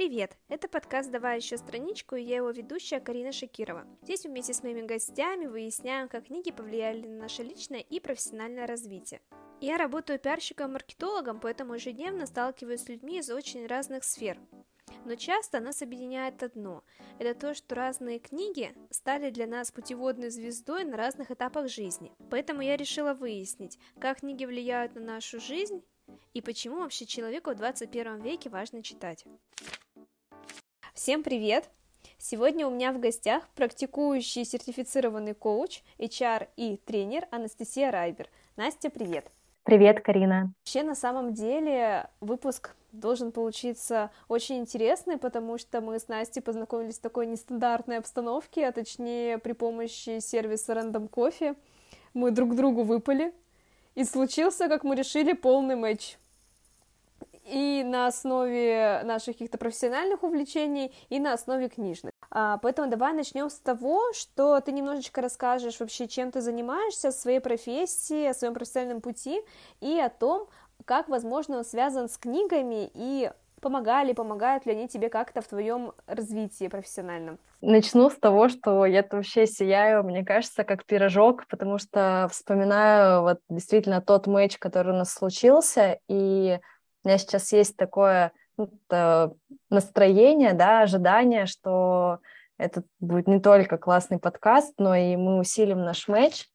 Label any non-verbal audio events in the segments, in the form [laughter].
Привет! Это подкаст «Давай еще страничку» и я его ведущая Карина Шакирова. Здесь вместе с моими гостями выясняем, как книги повлияли на наше личное и профессиональное развитие. Я работаю пиарщиком-маркетологом, поэтому ежедневно сталкиваюсь с людьми из очень разных сфер. Но часто нас объединяет одно – это то, что разные книги стали для нас путеводной звездой на разных этапах жизни. Поэтому я решила выяснить, как книги влияют на нашу жизнь и почему вообще человеку в 21 веке важно читать. Всем привет! Сегодня у меня в гостях практикующий сертифицированный коуч, HR и тренер Анастасия Райбер. Настя, привет! Привет, Карина. Вообще, на самом деле, выпуск должен получиться очень интересный, потому что мы с Настей познакомились в такой нестандартной обстановке, а точнее при помощи сервиса Random Coffee. Мы друг другу выпали, и случился, как мы решили, полный матч. И на основе наших каких-то профессиональных увлечений, и на основе книжных. А, поэтому давай начнем с того, что ты немножечко расскажешь вообще, чем ты занимаешься, своей профессии, о своем профессиональном пути и о том, как, возможно, он связан с книгами и помогали, помогают ли они тебе как-то в твоем развитии профессиональном? Начну с того, что я вообще сияю, мне кажется, как пирожок, потому что вспоминаю вот действительно тот матч, который у нас случился, и у меня сейчас есть такое ну, настроение, да, ожидание, что это будет не только классный подкаст, но и мы усилим наш матч.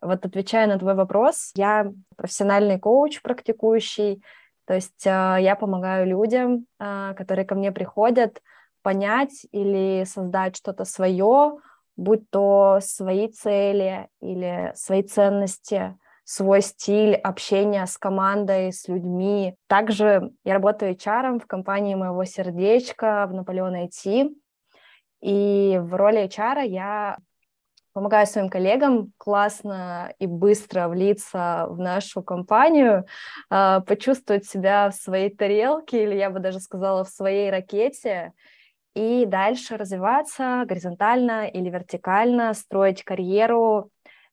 Вот отвечая на твой вопрос, я профессиональный коуч, практикующий, то есть а, я помогаю людям, а, которые ко мне приходят, понять или создать что-то свое, будь то свои цели или свои ценности, свой стиль общения с командой, с людьми. Также я работаю HR в компании моего сердечка в Наполеон IT. И в роли HR я помогаю своим коллегам классно и быстро влиться в нашу компанию, а, почувствовать себя в своей тарелке, или я бы даже сказала, в своей ракете, и дальше развиваться горизонтально или вертикально, строить карьеру,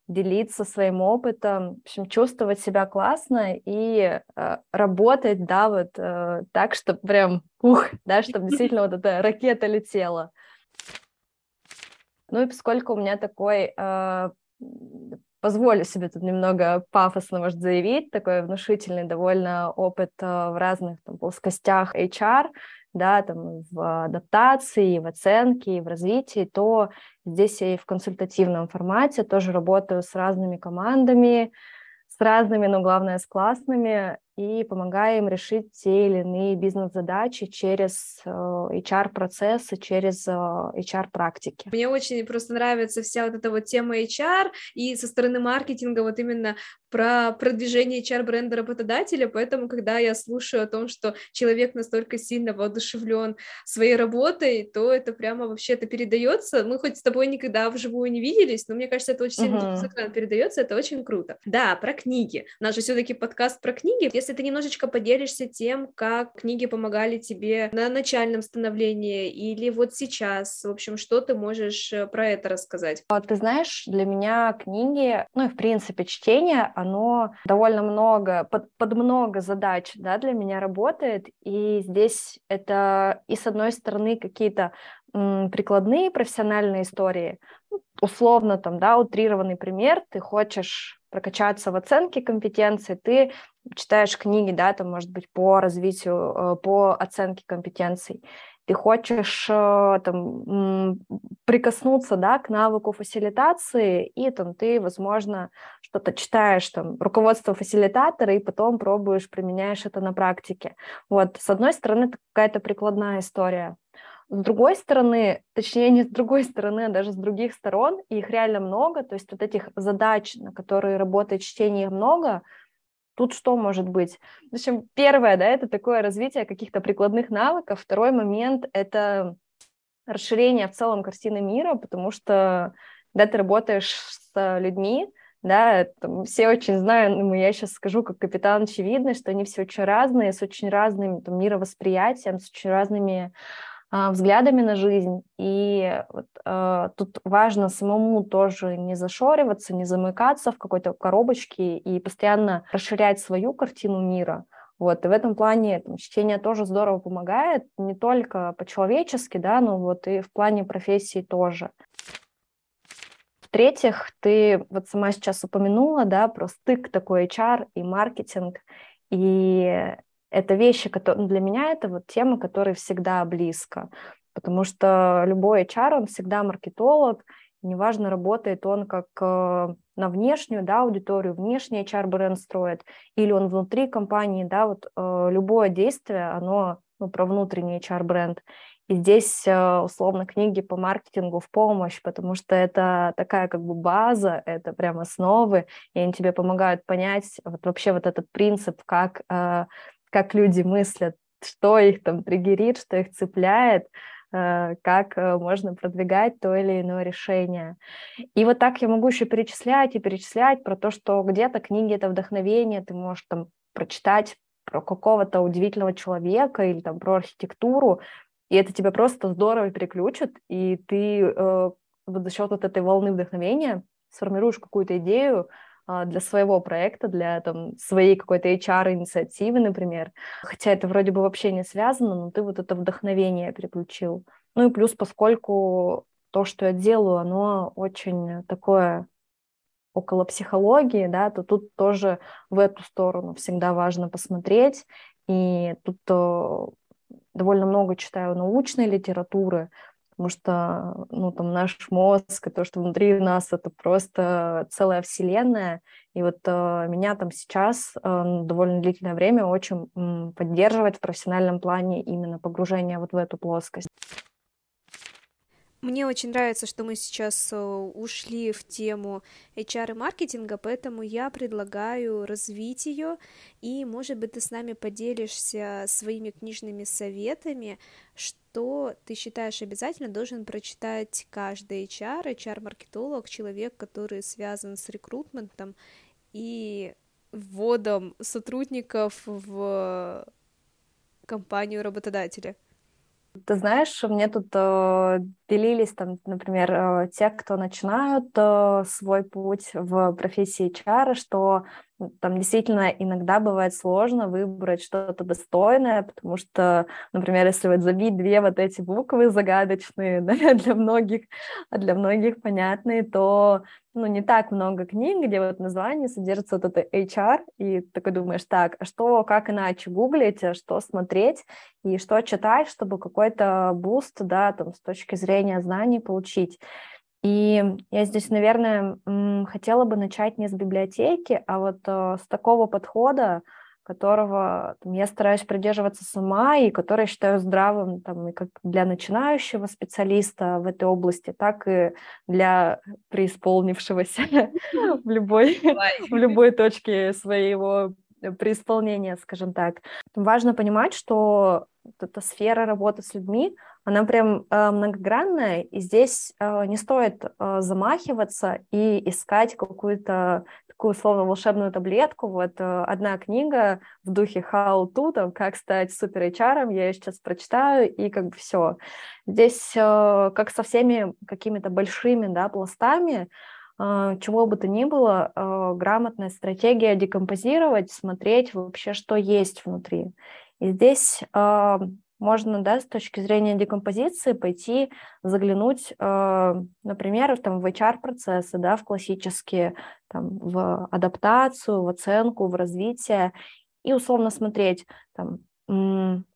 делиться своим опытом, в общем, чувствовать себя классно и э, работать, да, вот э, так, чтобы прям, ух, да, чтобы действительно вот эта ракета летела. Ну и поскольку у меня такой, э, позволю себе тут немного пафосно, может, заявить, такой внушительный довольно опыт э, в разных там, плоскостях HR, да, там в адаптации, в оценке, в развитии, то здесь я и в консультативном формате тоже работаю с разными командами, с разными, но главное с классными, и помогаем решить те или иные бизнес-задачи через э, HR-процессы, через э, HR-практики. Мне очень просто нравится вся вот эта вот тема HR, и со стороны маркетинга вот именно про продвижение HR-бренда работодателя, поэтому, когда я слушаю о том, что человек настолько сильно воодушевлен своей работой, то это прямо вообще это передается. Мы хоть с тобой никогда вживую не виделись, но мне кажется, это очень сильно uh-huh. передается, это очень круто. Да, про книги. У нас же все-таки подкаст про книги. Если ты немножечко поделишься тем, как книги помогали тебе на начальном становлении или вот сейчас, в общем, что ты можешь э, про это рассказать? Ты знаешь, для меня книги, ну и в принципе чтение, оно довольно много, под, под много задач да, для меня работает, и здесь это и с одной стороны какие-то прикладные профессиональные истории, ну, условно там, да, утрированный пример, ты хочешь прокачаться в оценке компетенции, ты читаешь книги, да, там, может быть, по развитию, э, по оценке компетенций, ты хочешь э, там, прикоснуться да, к навыку фасилитации, и там ты, возможно, что-то читаешь, там, руководство фасилитатора, и потом пробуешь, применяешь это на практике. Вот, с одной стороны, это какая-то прикладная история. С другой стороны, точнее, не с другой стороны, а даже с других сторон, их реально много, то есть вот этих задач, на которые работает чтение, много, Тут что может быть? В общем, первое, да, это такое развитие каких-то прикладных навыков. Второй момент — это расширение в целом картины мира, потому что когда ты работаешь с людьми, да, там, все очень знают, ну, я сейчас скажу как капитан очевидность, что они все очень разные, с очень разным там, мировосприятием, с очень разными взглядами на жизнь. И вот, э, тут важно самому тоже не зашориваться, не замыкаться в какой-то коробочке и постоянно расширять свою картину мира. Вот, и в этом плане там, чтение тоже здорово помогает, не только по-человечески, да, но вот и в плане профессии тоже. В-третьих, ты вот сама сейчас упомянула, да, про стык такой HR и маркетинг, и это вещи, которые ну, для меня это вот тема, которая всегда близко, потому что любой HR, он всегда маркетолог, неважно, работает он как э, на внешнюю да, аудиторию, внешний HR-бренд строит, или он внутри компании, да, вот э, любое действие, оно ну, про внутренний HR-бренд. И здесь э, условно книги по маркетингу в помощь, потому что это такая как бы база, это прям основы, и они тебе помогают понять вот вообще вот этот принцип, как, как люди мыслят, что их там триггерит, что их цепляет, Э, как э, можно продвигать то или иное решение. И вот так я могу еще перечислять и перечислять про то, что где-то книги — это вдохновение, ты можешь там прочитать про какого-то удивительного человека или там про архитектуру, и это тебя просто здорово переключит, и ты э, вот за счет вот этой волны вдохновения сформируешь какую-то идею, для своего проекта, для там, своей какой-то HR-инициативы, например. Хотя это вроде бы вообще не связано, но ты вот это вдохновение переключил. Ну и плюс, поскольку то, что я делаю, оно очень такое около психологии, да, то тут тоже в эту сторону всегда важно посмотреть. И тут э, довольно много читаю научной литературы, потому что ну, там наш мозг, и то, что внутри нас, это просто целая вселенная. И вот э, меня там сейчас э, довольно длительное время очень э, поддерживать в профессиональном плане именно погружение вот в эту плоскость. Мне очень нравится, что мы сейчас э, ушли в тему HR и маркетинга, поэтому я предлагаю развить ее, и, может быть, ты с нами поделишься своими книжными советами, что ты считаешь обязательно должен прочитать каждый HR, HR-маркетолог, человек, который связан с рекрутментом и вводом сотрудников в компанию работодателя. Ты знаешь, мне тут э, делились там, например, э, те, кто начинают э, свой путь в профессии HR, что там действительно иногда бывает сложно выбрать что-то достойное, потому что, например, если вот забить две вот эти буквы загадочные [laughs] да, для многих, а для многих понятные, то ну, не так много книг, где вот название содержится вот это HR, и такой думаешь, так, а что, как иначе гуглить, а что смотреть и что читать, чтобы какой-то boost, да, там, с точки зрения знаний получить. И я здесь, наверное, хотела бы начать не с библиотеки, а вот э, с такого подхода, которого там, я стараюсь придерживаться сама и который считаю здравым там, и как для начинающего специалиста в этой области, так и для преисполнившегося [laughs] в любой, в любой точке своего преисполнения, скажем так. Важно понимать, что эта сфера работы с людьми, она прям э, многогранная, и здесь э, не стоит э, замахиваться и искать какую-то такую условно волшебную таблетку. Вот одна книга в духе How to, там, как стать супер HR, я ее сейчас прочитаю, и как бы все. Здесь, как со всеми какими-то большими да, пластами, чего бы то ни было, грамотная стратегия декомпозировать, смотреть вообще, что есть внутри. И здесь можно, да, с точки зрения декомпозиции пойти заглянуть, э, например, там, в HR-процессы, да, в классические, там, в адаптацию, в оценку, в развитие, и условно смотреть, там,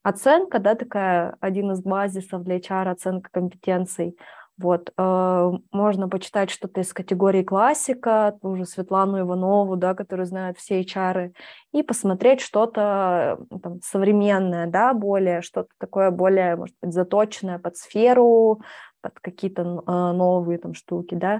оценка, да, такая, один из базисов для HR, оценка компетенций – вот, э, можно почитать что-то из категории классика, ту же Светлану Иванову, да, которую знают все HR, и посмотреть что-то там, современное, да, более, что-то такое более, может быть, заточенное под сферу, под какие-то э, новые там штуки, да.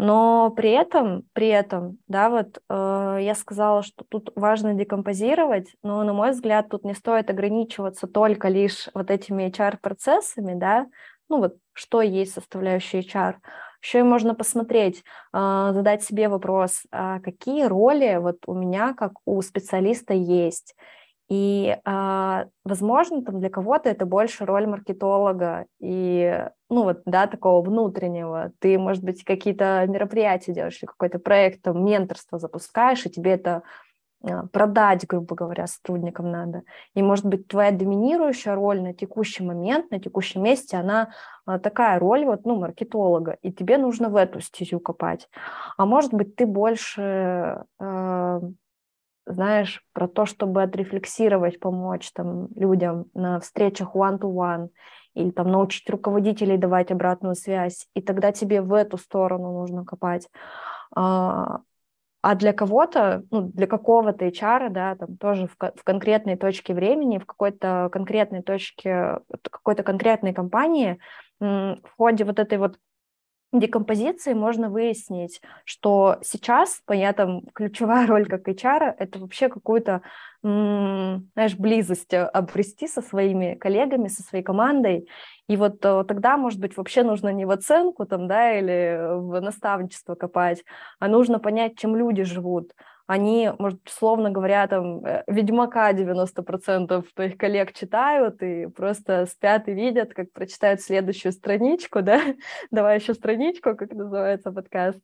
Но при этом, при этом, да, вот э, я сказала, что тут важно декомпозировать, но, на мой взгляд, тут не стоит ограничиваться только лишь вот этими HR-процессами, да, ну вот что есть составляющая HR. Еще и можно посмотреть, а, задать себе вопрос, а какие роли вот у меня как у специалиста есть. И, а, возможно, там для кого-то это больше роль маркетолога и, ну вот, да, такого внутреннего. Ты, может быть, какие-то мероприятия делаешь или какой-то проект, там, менторство запускаешь, и тебе это продать, грубо говоря, сотрудникам надо. И, может быть, твоя доминирующая роль на текущий момент, на текущем месте, она а, такая роль вот, ну, маркетолога, и тебе нужно в эту стезю копать. А может быть, ты больше э, знаешь, про то, чтобы отрефлексировать, помочь там людям на встречах one-to-one, -one, или там научить руководителей давать обратную связь, и тогда тебе в эту сторону нужно копать. А для кого-то, ну, для какого-то HR, да, там тоже в, в конкретной точке времени, в какой-то конкретной точке, какой-то конкретной компании в ходе вот этой вот декомпозиции можно выяснить, что сейчас там ключевая [laughs] роль как HR — это вообще какую-то, знаешь, близость э, обрести со своими коллегами, со своей командой. И вот э, тогда, может быть, вообще нужно не в оценку там, да, или в наставничество копать, а нужно понять, чем люди живут, они, может, словно говоря, там, э, Ведьмака 90% твоих коллег читают и просто спят и видят, как прочитают следующую страничку, [laughs] да, давай еще страничку, как называется подкаст,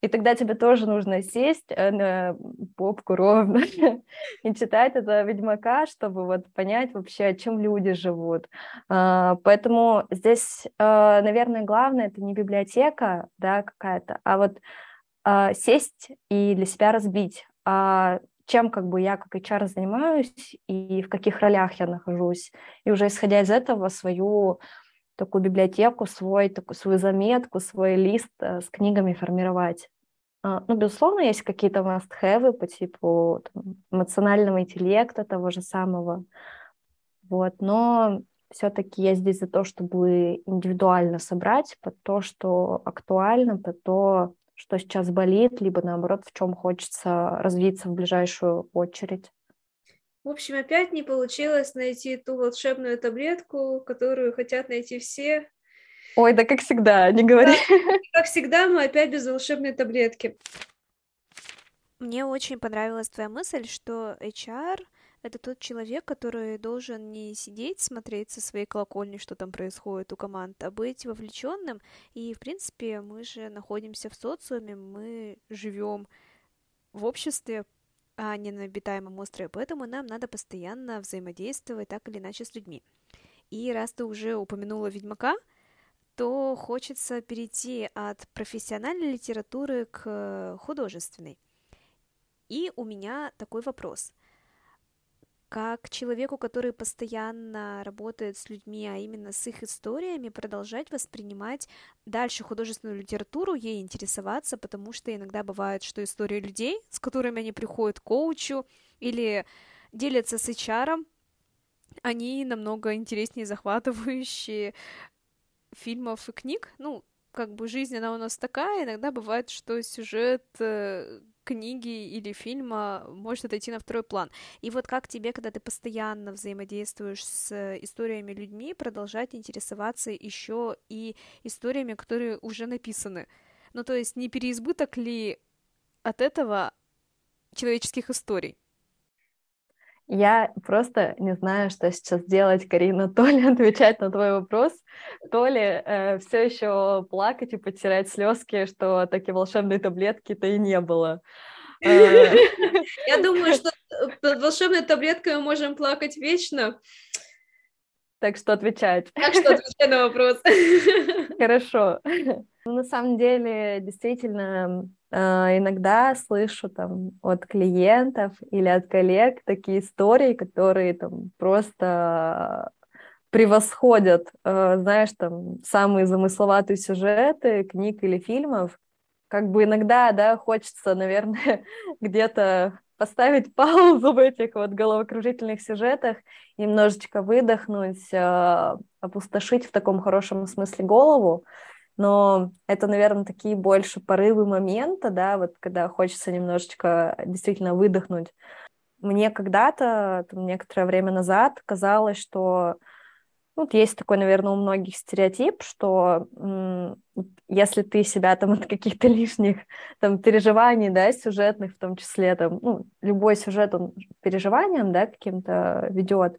и тогда тебе тоже нужно сесть э, на попку ровно [laughs] и читать это Ведьмака, чтобы вот понять вообще, чем люди живут. А, поэтому здесь, э, наверное, главное это не библиотека, да, какая-то, а вот а, сесть и для себя разбить, а чем как бы я как HR занимаюсь и в каких ролях я нахожусь. И уже исходя из этого свою такую библиотеку, свой, такую, свою заметку, свой лист э, с книгами формировать. А, ну, безусловно, есть какие-то must-have по типу там, эмоционального интеллекта того же самого. Вот, но все-таки я здесь за то, чтобы индивидуально собрать под то, что актуально, под то, что сейчас болит, либо наоборот, в чем хочется развиться в ближайшую очередь. В общем, опять не получилось найти ту волшебную таблетку, которую хотят найти все. Ой, да как всегда, не говори. Да, как всегда, мы опять без волшебной таблетки. Мне очень понравилась твоя мысль, что HR — это тот человек, который должен не сидеть, смотреть со своей колокольни, что там происходит у команд, а быть вовлеченным. И, в принципе, мы же находимся в социуме, мы живем в обществе, а не на обитаемом острове, поэтому нам надо постоянно взаимодействовать так или иначе с людьми. И раз ты уже упомянула Ведьмака, то хочется перейти от профессиональной литературы к художественной. И у меня такой вопрос как человеку, который постоянно работает с людьми, а именно с их историями, продолжать воспринимать дальше художественную литературу, ей интересоваться, потому что иногда бывает, что истории людей, с которыми они приходят к коучу или делятся с HR, они намного интереснее захватывающие фильмов и книг. Ну, как бы жизнь, она у нас такая, иногда бывает, что сюжет э, книги или фильма может отойти на второй план. И вот как тебе, когда ты постоянно взаимодействуешь с историями людьми, продолжать интересоваться еще и историями, которые уже написаны? Ну, то есть не переизбыток ли от этого человеческих историй? Я просто не знаю, что сейчас делать, Карина, [laughs] то ли отвечать на твой вопрос, то ли э, все еще плакать и потирать слезки, что такие волшебные таблетки-то и не было. [laughs] Э, Я думаю, что под волшебной таблеткой мы можем плакать вечно. Так что отвечать. Так что отвечай на вопрос. [laughs] Хорошо. Ну, на самом деле, действительно, а, иногда слышу там от клиентов или от коллег такие истории, которые там просто превосходят, а, знаешь, там самые замысловатые сюжеты книг или фильмов. Как бы иногда, да, хочется, наверное, [laughs] где-то поставить [laughs] паузу в этих вот головокружительных сюжетах, немножечко выдохнуть, а, опустошить в таком хорошем смысле голову, но это, наверное, такие больше порывы момента, да, вот когда хочется немножечко действительно выдохнуть. Мне когда-то, некоторое время назад, казалось, что вот есть такой, наверное, у многих стереотип, что если ты себя там от каких-то [laughs] лишних там переживаний, да, сюжетных в том числе, там, ну, любой сюжет, он переживанием, да, каким-то ведет,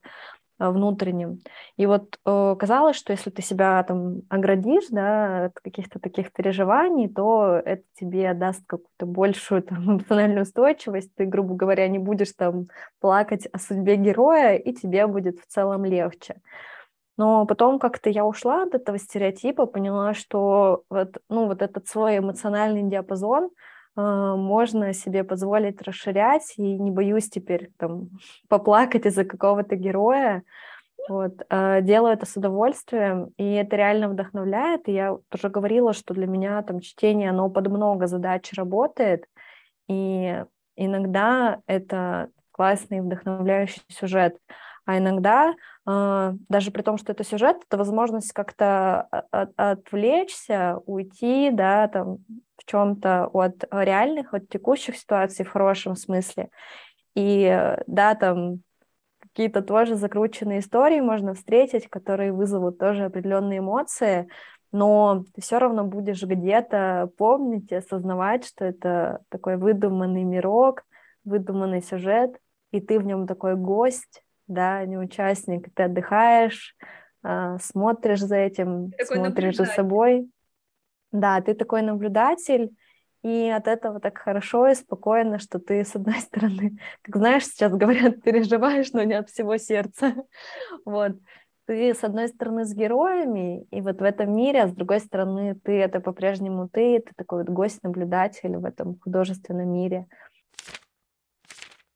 внутренним. И вот э, казалось, что если ты себя там оградишь, да, от каких-то таких переживаний, то это тебе даст какую-то большую [laughs] там, эмоциональную устойчивость, ты, грубо говоря, не будешь там плакать о судьбе героя, и тебе будет в целом легче. Но потом как-то я ушла от этого стереотипа, поняла, что вот, ну, вот этот свой эмоциональный диапазон э, можно себе позволить расширять, и не боюсь теперь там [laughs] поплакать из-за какого-то героя. Вот, э, делаю это с удовольствием, и это реально вдохновляет. И я уже говорила, что для меня там чтение, оно под много задач работает, и иногда это классный вдохновляющий сюжет. А иногда, а, даже при том, что это сюжет, это возможность как-то отвлечься, уйти, да, там, в чем-то от реальных, от текущих ситуаций в хорошем смысле. И, да, там какие-то тоже закрученные истории можно встретить, которые вызовут тоже определенные эмоции, но ты все равно будешь где-то помнить и осознавать, что это такой выдуманный мирок, выдуманный сюжет, и ты в нем такой гость, да, не участник, ты отдыхаешь, а, смотришь за этим, такой смотришь за собой. Да, ты такой наблюдатель, и от этого так хорошо и спокойно, что ты, с одной [laughs] стороны, как знаешь, сейчас говорят, переживаешь, но не от всего сердца. [laughs] Вот. Ты, с одной стороны, с героями, и вот в этом мире, а с другой стороны, ты — это по-прежнему ты, ты такой вот гость-наблюдатель в этом художественном мире.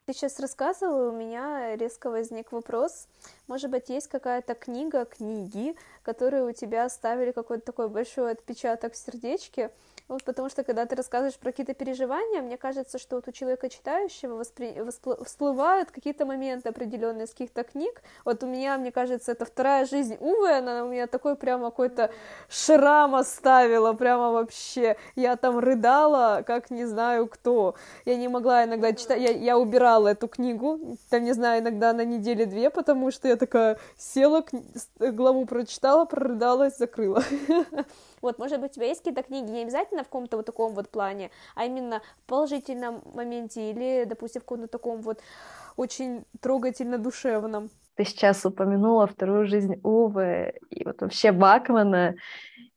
Ты сейчас рассказывала, у меня резко возник вопрос. Может быть, есть какая-то книга, книги, которые у тебя оставили какой-то такой большой отпечаток в сердечке, вот потому что, когда ты рассказываешь про какие-то переживания, мне кажется, что вот у человека читающего воспри... воспл... всплывают какие-то моменты определенные из каких-то книг. Вот у меня, мне кажется, это вторая жизнь Увы, она у меня такой прямо какой-то шрам оставила, прямо вообще. Я там рыдала, как не знаю кто. Я не могла иногда читать, я, я убирала эту книгу, там, не знаю, иногда на неделе две, потому что я такая села, главу прочитала, прорыдалась, закрыла. [laughs] Вот, может быть, у тебя есть какие-то книги, не обязательно в каком-то вот таком вот плане, а именно в положительном моменте или, допустим, в каком-то таком вот очень трогательно душевном. Ты сейчас упомянула вторую жизнь Увы и вот вообще Бакмана.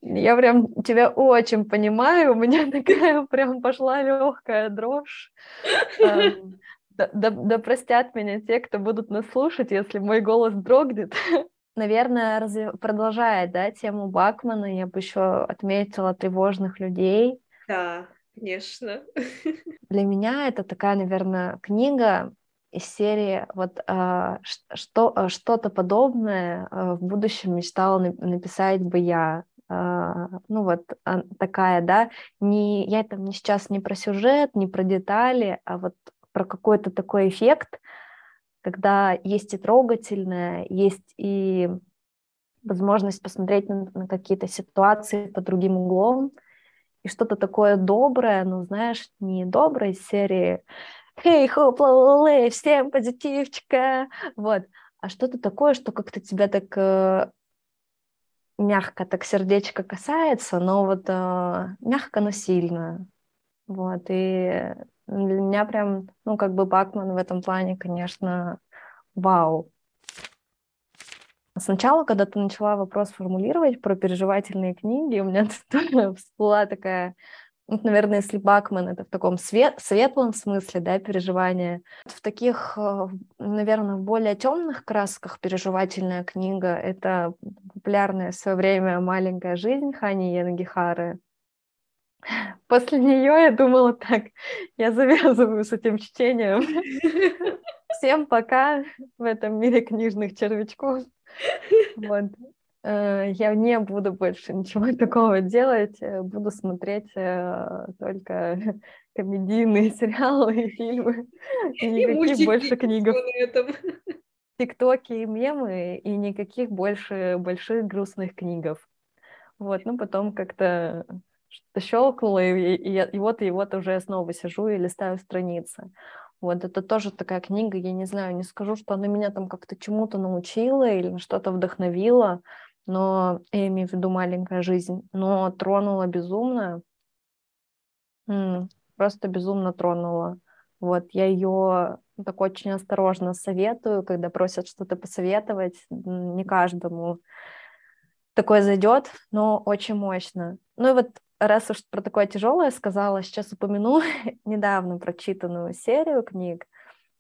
Я прям тебя очень понимаю, у меня [laughs] такая прям пошла легкая дрожь. Да, да, да простят меня те, кто будут нас слушать, если мой голос дрогнет [laughs] наверное, разве... продолжая, да, тему Бакмана, я бы еще отметила тревожных людей. Да, конечно. [laughs] Для меня это такая, наверное, книга из серии вот э, что а, что-то подобное э, в будущем мечтала написать бы я. Э, ну вот э, такая, да, не я там не сейчас не про сюжет, не про детали, а вот про какой-то такой эффект, когда есть и трогательное, есть и возможность посмотреть на, на какие-то ситуации под другим углом, и что-то такое доброе, ну, знаешь, не доброе из серии «Хей, хоп, ла всем позитивчика!» Вот, а что-то такое, что как-то тебя так э, мягко, так сердечко касается, но вот э, мягко, но сильно. Вот, и для меня прям, ну, как бы Бакман в этом плане, конечно, вау. Сначала, когда ты начала вопрос формулировать про переживательные книги, у меня [laughs] тоже всплыла такая, ну, наверное, если Бакман это в таком свет, светлом смысле, да, переживания, в таких, э, наверное, в более темных красках переживательная книга — это популярная в свое время «Маленькая жизнь» Хани Янгихары. После нее я думала так, я завязываю с этим чтением. [laughs] Всем пока в этом мире книжных червячков. Вот. Э, я не буду больше ничего [laughs] такого делать, э, буду смотреть э, только [laughs] комедийные сериалы и фильмы, и никаких и больше книг. Тиктоки и мемы, и никаких больше больших грустных книгов. Вот, ну потом как-то что-то щелкнуло, и, и, и вот и вот уже я снова сижу и листаю страницы. Вот это тоже такая книга, я не знаю, не скажу, что она меня там как-то чему-то научила или что-то вдохновила, но я имею в виду маленькая жизнь, но тронула безумно, просто безумно тронула. Вот я ее так очень осторожно советую, когда просят что-то посоветовать. Не каждому такое зайдет, но очень мощно. Ну и вот раз уж про такое тяжелое сказала, сейчас упомяну [laughs] недавно прочитанную серию книг.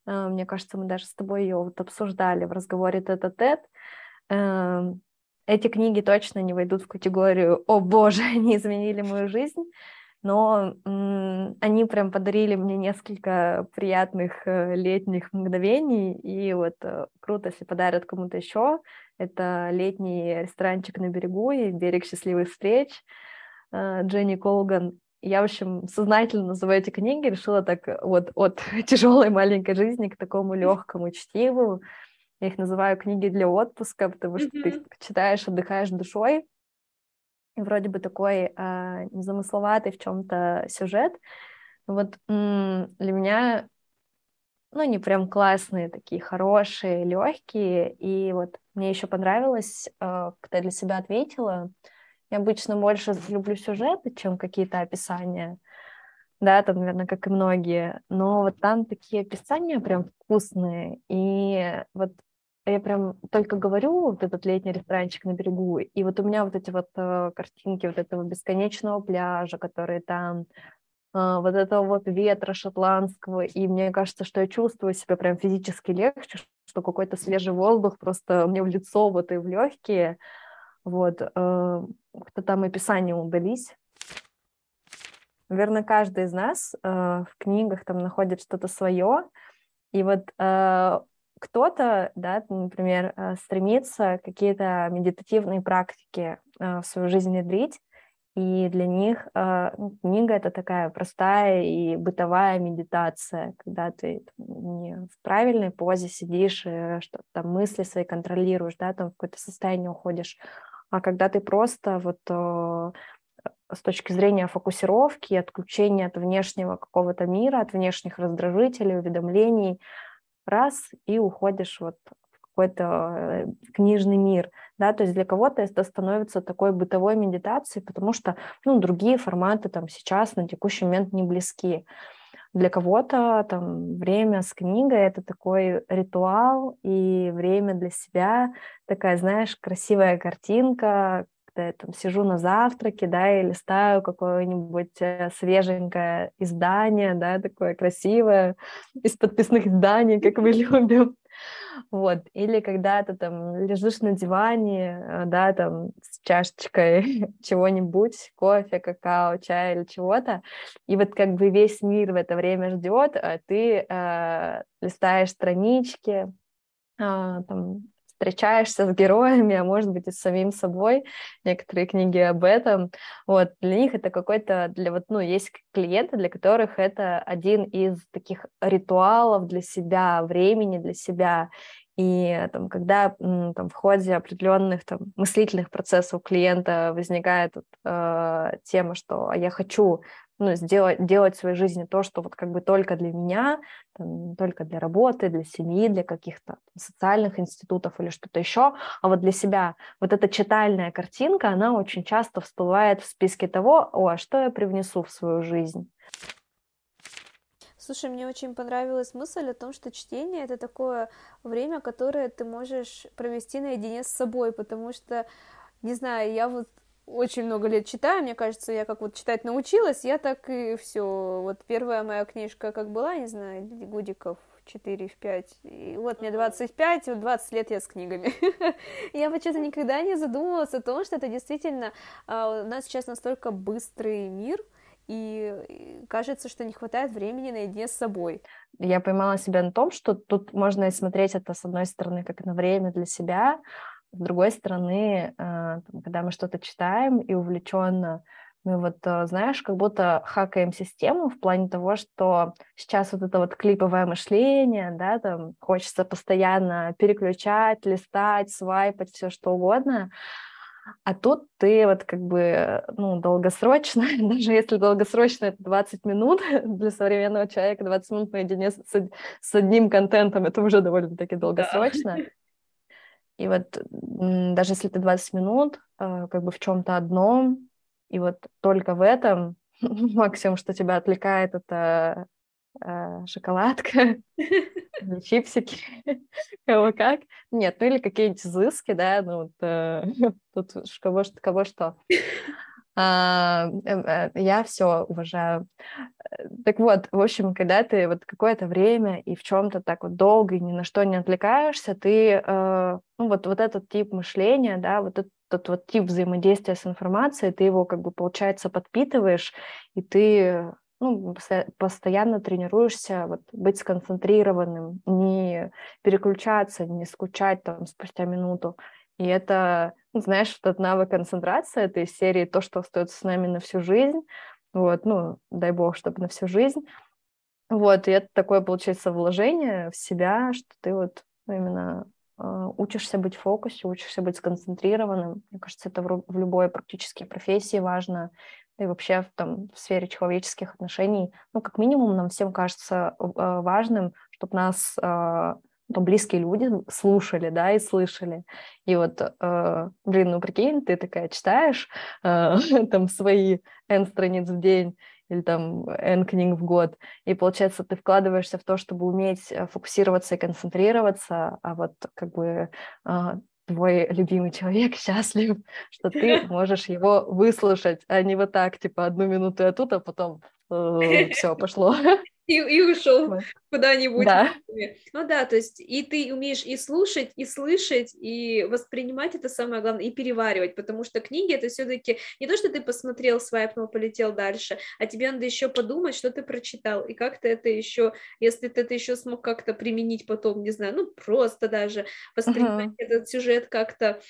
А, мне кажется, мы даже с тобой ее вот обсуждали в разговоре тет-а-тет. Эм, эти книги точно не войдут в категорию «О боже, [laughs] они изменили мою жизнь», но они прям подарили мне несколько приятных э, летних мгновений, и вот э, круто, если подарят кому-то еще. Это летний ресторанчик на берегу и берег счастливых встреч. Э, Дженни Колган. Я, в общем, сознательно называю эти книги, решила так вот от [laughs] тяжелой маленькой жизни к такому легкому чтиву. Я их называю книги для отпуска, потому что mm-hmm. ты читаешь, отдыхаешь душой. И вроде бы такой э, незамысловатый в чем-то сюжет. Вот м- для меня, ну, они прям классные, такие хорошие, легкие. И вот мне еще понравилось, э, когда для себя ответила, я обычно больше люблю сюжеты, чем какие-то описания. Да, там, наверное, как и многие. Но вот там такие описания прям вкусные. И вот я прям только говорю, вот этот летний ресторанчик на берегу, и вот у меня вот эти вот э, картинки вот этого бесконечного пляжа, который там, э, вот этого вот ветра шотландского, и мне кажется, что я чувствую себя прям физически легче, что какой-то свежий воздух просто мне в лицо вот и в легкие, вот, э, кто там описание удались. Наверное, каждый из нас э, в книгах там находит что-то свое, и вот э, кто-то, да, например, стремится какие-то медитативные практики в свою жизнь внедрить, и для них книга это такая простая и бытовая медитация, когда ты не в правильной позе сидишь и что там мысли свои контролируешь, да, там в какое-то состояние уходишь, а когда ты просто вот с точки зрения фокусировки, отключения от внешнего какого-то мира, от внешних раздражителей, уведомлений, раз и уходишь вот в какой-то э, книжный мир, да, то есть для кого-то это становится такой бытовой медитацией, потому что, ну, другие форматы там сейчас на текущий момент не близки. Для кого-то там время с книгой это такой ритуал и время для себя, такая, знаешь, красивая картинка, когда я там сижу на завтраке, да, и листаю какое-нибудь э, свеженькое издание, да, такое красивое, из подписных изданий, как мы [laughs] любим. Вот. Или когда ты там лежишь на диване, э, да, там с чашечкой [laughs] чего-нибудь, кофе, какао, чай или чего-то, и вот как бы весь мир в это время ждет, а ты э, листаешь странички, э, там встречаешься с героями, а может быть и с самим собой. Некоторые книги об этом. Вот, для них это какой-то, для вот, ну, есть клиенты, для которых это один из таких ритуалов для себя, времени для себя. И там, когда там, в ходе определенных там, мыслительных процессов клиента возникает э, тема, что «А я хочу ну, сделать, делать в своей жизни то, что вот как бы только для меня, там, только для работы, для семьи, для каких-то социальных институтов или что-то еще, а вот для себя вот эта читальная картинка, она очень часто всплывает в списке того, о, а что я привнесу в свою жизнь. Слушай, мне очень понравилась мысль о том, что чтение это такое время, которое ты можешь провести наедине с собой, потому что, не знаю, я вот очень много лет читаю, мне кажется, я как вот читать научилась, я так и все. Вот первая моя книжка как была, не знаю, годиков 4 в 5. И вот мне 25, вот 20 лет я с книгами. [laughs] я почему-то никогда не задумывалась о том, что это действительно а, у нас сейчас настолько быстрый мир, и кажется, что не хватает времени наедине с собой. Я поймала себя на том, что тут можно смотреть это, с одной стороны, как на время для себя, с другой стороны, э, когда мы что-то читаем и увлеченно мы вот, э, знаешь, как будто хакаем систему в плане того, что сейчас вот это вот клиповое мышление, да, там хочется постоянно переключать, листать, свайпать, все что угодно, а тут ты вот как бы, ну, долгосрочно, [laughs] даже если долгосрочно это 20 минут, [laughs] для современного человека 20 минут наедине с, с одним контентом, это уже довольно-таки долгосрочно. Да. И вот даже если ты 20 минут э, как бы в чем-то одном, и вот только в этом [laughs] максимум, что тебя отвлекает, это э, шоколадка, [laughs] чипсики, [laughs] кого как. Нет, ну или какие-нибудь изыски, да, ну вот э, тут кого, кого что. А, э, я все уважаю. Так вот, в общем, когда ты вот какое-то время и в чем-то так вот долго и ни на что не отвлекаешься, ты, ну вот, вот этот тип мышления, да, вот этот тот вот тип взаимодействия с информацией, ты его как бы, получается, подпитываешь, и ты ну, постоянно тренируешься вот, быть сконцентрированным, не переключаться, не скучать там спустя минуту. И это, знаешь, этот навык концентрации, это из серии то, что остается с нами на всю жизнь. Вот, ну, дай бог, чтобы на всю жизнь. Вот, и это такое, получается, вложение в себя, что ты вот ну, именно э, учишься быть в фокусе, учишься быть сконцентрированным. Мне кажется, это в, в любой практически профессии важно и вообще в, там, в сфере человеческих отношений, ну, как минимум, нам всем кажется э, важным, чтобы нас э, там, близкие люди слушали, да, и слышали. И вот, э, блин, ну, прикинь, ты такая читаешь э, [laughs] там свои N страниц в день, или там N книг в год, и получается ты вкладываешься в то, чтобы уметь э, фокусироваться и концентрироваться, а вот как бы а, твой любимый человек [laughs] счастлив, что ты [laughs] можешь его выслушать, а не вот так, типа, одну минуту я тут, а потом э, все, пошло. И, и ушел вот. куда-нибудь. Да. Ну да, то есть и ты умеешь и слушать, и слышать, и воспринимать это самое главное, и переваривать, потому что книги это все-таки не то, что ты посмотрел, свайпнул, полетел дальше, а тебе надо еще подумать, что ты прочитал, и как ты это еще, если ты это еще смог как-то применить потом, не знаю, ну просто даже воспринимать uh-huh. этот сюжет как-то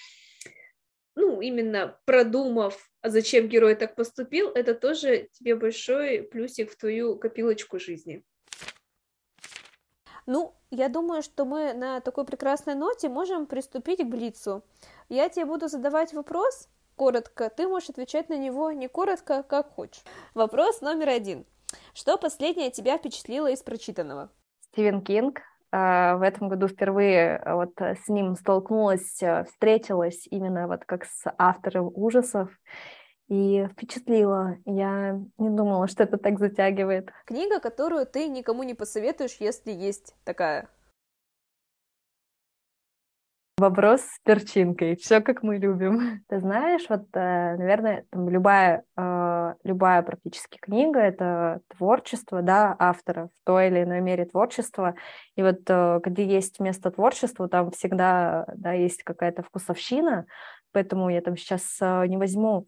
ну, именно продумав, а зачем герой так поступил, это тоже тебе большой плюсик в твою копилочку жизни. Ну, я думаю, что мы на такой прекрасной ноте можем приступить к Блицу. Я тебе буду задавать вопрос коротко, ты можешь отвечать на него не коротко, как хочешь. Вопрос номер один. Что последнее тебя впечатлило из прочитанного? Стивен Кинг, в этом году впервые а, вот э, с ним столкнулась, э, встретилась именно вот как с автором ужасов и впечатлила. Я не думала, что это так затягивает. Книга, которую ты никому не посоветуешь, если есть такая. Вопрос с перчинкой. Все как мы любим. [laughs] Ты знаешь, вот, э, наверное, там любая, э, любая практически книга — это творчество, да, автора в той или иной мере творчество. И вот э, где есть место творчеству, там всегда, да, есть какая-то вкусовщина, поэтому я там сейчас не возьму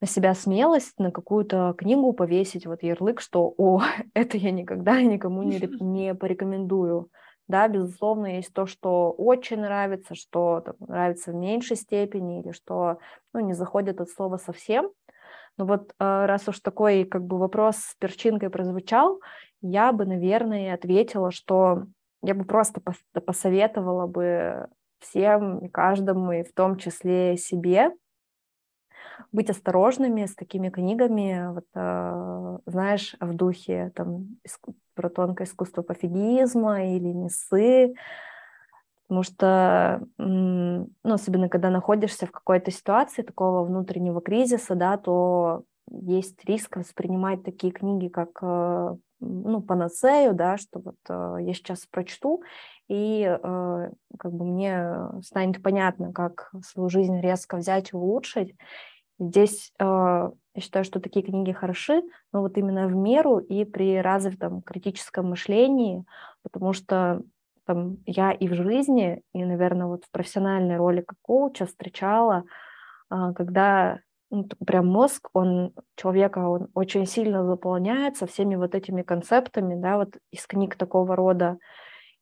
на себя смелость на какую-то книгу повесить вот ярлык, что «О, [laughs] это я никогда никому не, [laughs] не порекомендую». Да, безусловно, есть то, что очень нравится, что там, нравится в меньшей степени или что ну, не заходит от слова совсем. Но вот э, раз уж такой как бы вопрос с перчинкой прозвучал, я бы, наверное, ответила, что я бы просто посоветовала бы всем и каждому, и в том числе себе, быть осторожными с такими книгами, вот, э, знаешь, в духе там, про тонкое искусство пофигизма или несы, потому что, ну, особенно когда находишься в какой-то ситуации такого внутреннего кризиса, да, то есть риск воспринимать такие книги как э, ну, панацею, да, что вот э, я сейчас прочту, и э, как бы мне станет понятно, как свою жизнь резко взять и улучшить. Здесь э, я считаю, что такие книги хороши, но вот именно в меру и при развитом критическом мышлении, потому что там, я и в жизни, и, наверное, вот в профессиональной роли как коуча встречала, э, когда ну, прям мозг, он человека, он очень сильно заполняется всеми вот этими концептами, да, вот из книг такого рода,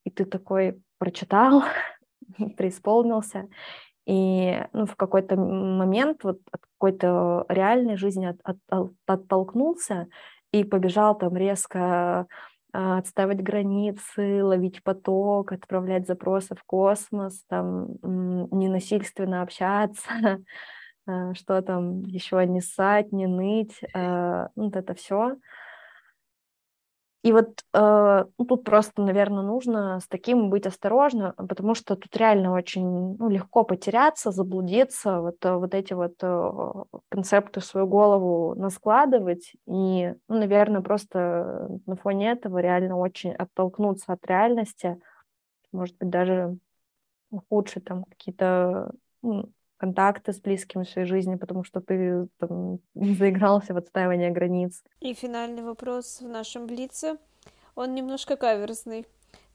и ты такой прочитал, [laughs] преисполнился, и ну, в какой-то момент вот от какой-то реальной жизни от, от, от, оттолкнулся и побежал там резко а, отставить границы, ловить поток, отправлять запросы в космос, там ненасильственно общаться, [laughs] что там еще не ссать, не ныть, а, [laughs] ну, вот это все. И вот э, ну, тут просто, наверное, нужно с таким быть осторожным, потому что тут реально очень ну, легко потеряться, заблудиться, вот, э, вот эти вот э, концепты в свою голову наскладывать, и, ну, наверное, просто на фоне этого реально очень оттолкнуться от реальности, может быть, даже ухудшить там какие-то ну, контакты с близкими в своей жизни, потому что ты там, [laughs] заигрался в отстаивание границ. И финальный вопрос в нашем Блице. Он немножко каверзный.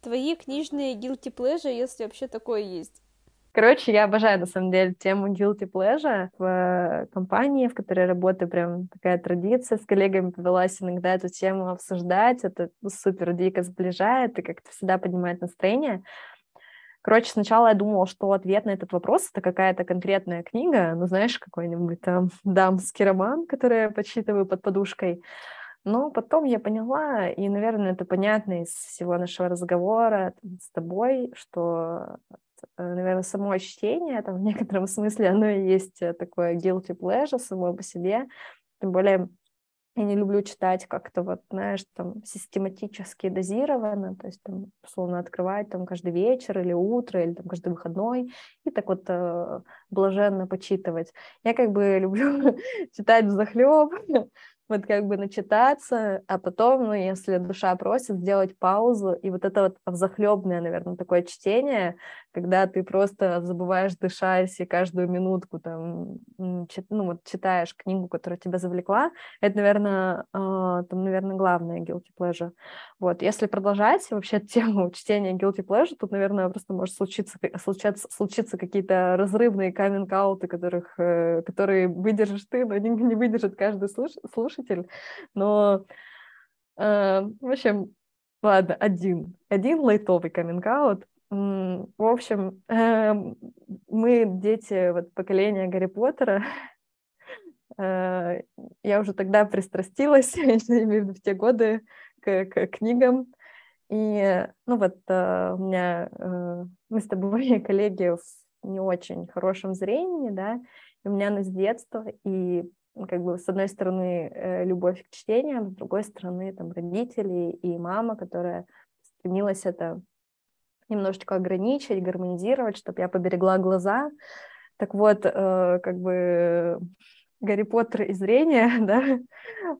Твои книжные guilty pleasure, если вообще такое есть? Короче, я обожаю, на самом деле, тему guilty pleasure в компании, в которой я работаю, прям такая традиция с коллегами повелась иногда эту тему обсуждать, это супер дико сближает и как-то всегда поднимает настроение. Короче, сначала я думала, что ответ на этот вопрос — это какая-то конкретная книга, ну, знаешь, какой-нибудь там дамский роман, который я почитываю под подушкой. Но потом я поняла, и, наверное, это понятно из всего нашего разговора с тобой, что, э, наверное, само чтение, там, в некотором смысле, оно и есть такое guilty pleasure само по себе. Тем более я не люблю читать как-то вот, знаешь, там систематически дозированно, то есть там, условно, открывать там каждый вечер или утро, или там каждый выходной, и так вот э, блаженно почитывать. Я как бы [laughs] люблю читать захлеб, [laughs] вот как бы начитаться, а потом, ну, если душа просит, сделать паузу, и вот это вот взахлебное, наверное, такое чтение, когда ты просто забываешь дышать и каждую минутку там, чит, ну, вот читаешь книгу, которая тебя завлекла, это, наверное, э, там, наверное, главное guilty pleasure. Вот, если продолжать вообще [laughs] тему чтения guilty pleasure, тут, наверное, просто может случиться, случаться, случиться какие-то разрывные каминг-ауты, которых, э, которые выдержишь ты, но не, не выдержит каждый слуш, слушатель, но э, в общем, ладно, один, один лайтовый каминг-аут, в общем, [laughs] эм, мы дети вот поколения Гарри Поттера. [laughs] Э, я уже тогда пристрастилась, [laughs] я в в те годы, к, к книгам. И, ну вот, э, у меня, э, мы с тобой коллеги в не очень хорошем зрении, да, и у меня она с детства, и как бы с одной стороны любовь к чтению, с другой стороны там родители и мама, которая стремилась это немножечко ограничить, гармонизировать, чтобы я поберегла глаза. Так вот, э, как бы Гарри Поттер и зрение, [laughs] да,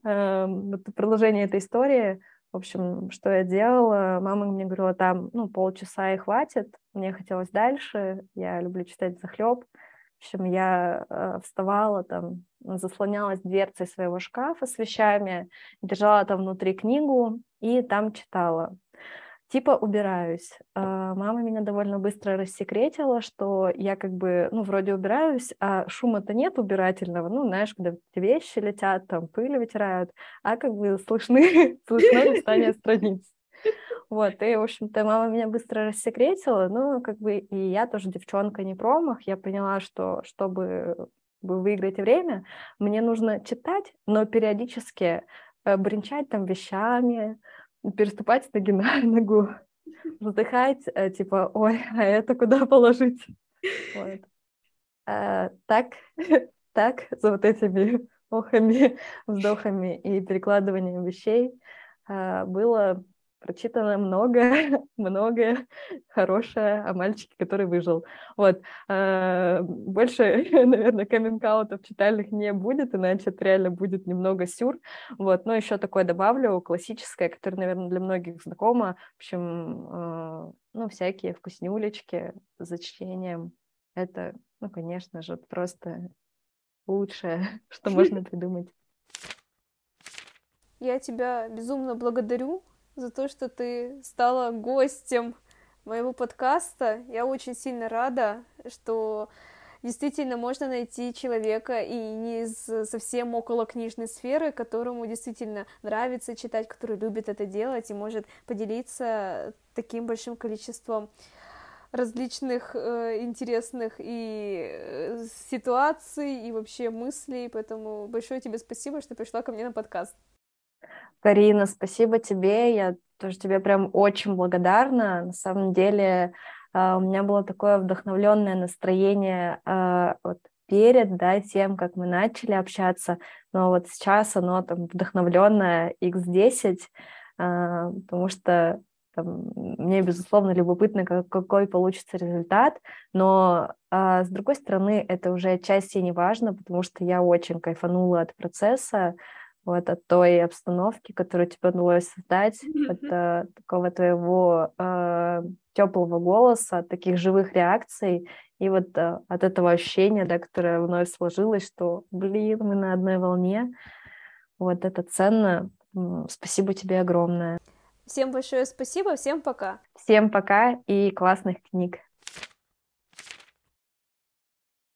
э, вот продолжение этой истории. В общем, что я делала? Мама мне говорила, там, ну, полчаса и хватит. Мне хотелось дальше. Я люблю читать захлеб. В общем, я э, вставала там, заслонялась дверцей своего шкафа с вещами, держала там внутри книгу и там читала типа убираюсь. А, мама меня довольно быстро рассекретила, что я как бы, ну, вроде убираюсь, а шума-то нет убирательного, ну, знаешь, когда вещи летят, там пыль вытирают, а как бы слышны, [laughs] слышно листание [laughs] страниц. Вот, и, в общем-то, мама меня быстро рассекретила, ну, как бы, и я тоже девчонка не промах, я поняла, что чтобы выиграть время, мне нужно читать, но периодически э, бренчать там вещами, переступать с ноги на [laughs] ногу, вздыхать, э, типа, ой, а это куда положить? Вот. А, так, [laughs] так, за вот этими охами, вздохами и перекладыванием вещей а, было прочитано много, [laughs] много хорошее о мальчике, который выжил. Вот. А, больше, [laughs] наверное, каминг читальных не будет, иначе это реально будет немного сюр. Вот. Но еще такое добавлю, классическое, которое, наверное, для многих знакомо. В общем, а, ну, всякие вкуснюлечки за чтением. Это, ну, конечно же, просто лучшее, [laughs] что можно придумать. Я тебя безумно благодарю за то, что ты стала гостем моего подкаста. Я очень сильно рада, что действительно можно найти человека и не из совсем около книжной сферы, которому действительно нравится читать, который любит это делать и может поделиться таким большим количеством различных э, интересных и э, ситуаций и вообще мыслей, поэтому большое тебе спасибо, что пришла ко мне на подкаст. Карина, спасибо тебе. Я тоже тебе прям очень благодарна. На самом деле а, у меня было такое вдохновленное настроение а, вот перед да, тем, как мы начали общаться, но вот сейчас оно там вдохновленное X10, а, потому что там, мне, безусловно, любопытно, как, какой получится результат, но с другой стороны, это уже отчасти не важно, потому что я очень кайфанула от процесса, вот от той обстановки, которую тебе удалось создать, от а, такого твоего а, теплого голоса, от таких живых реакций, и вот а, от этого ощущения, да, которое вновь сложилось, что, блин, мы на одной волне, вот это ценно. Спасибо тебе огромное. Всем большое спасибо, всем пока. Всем пока и классных книг.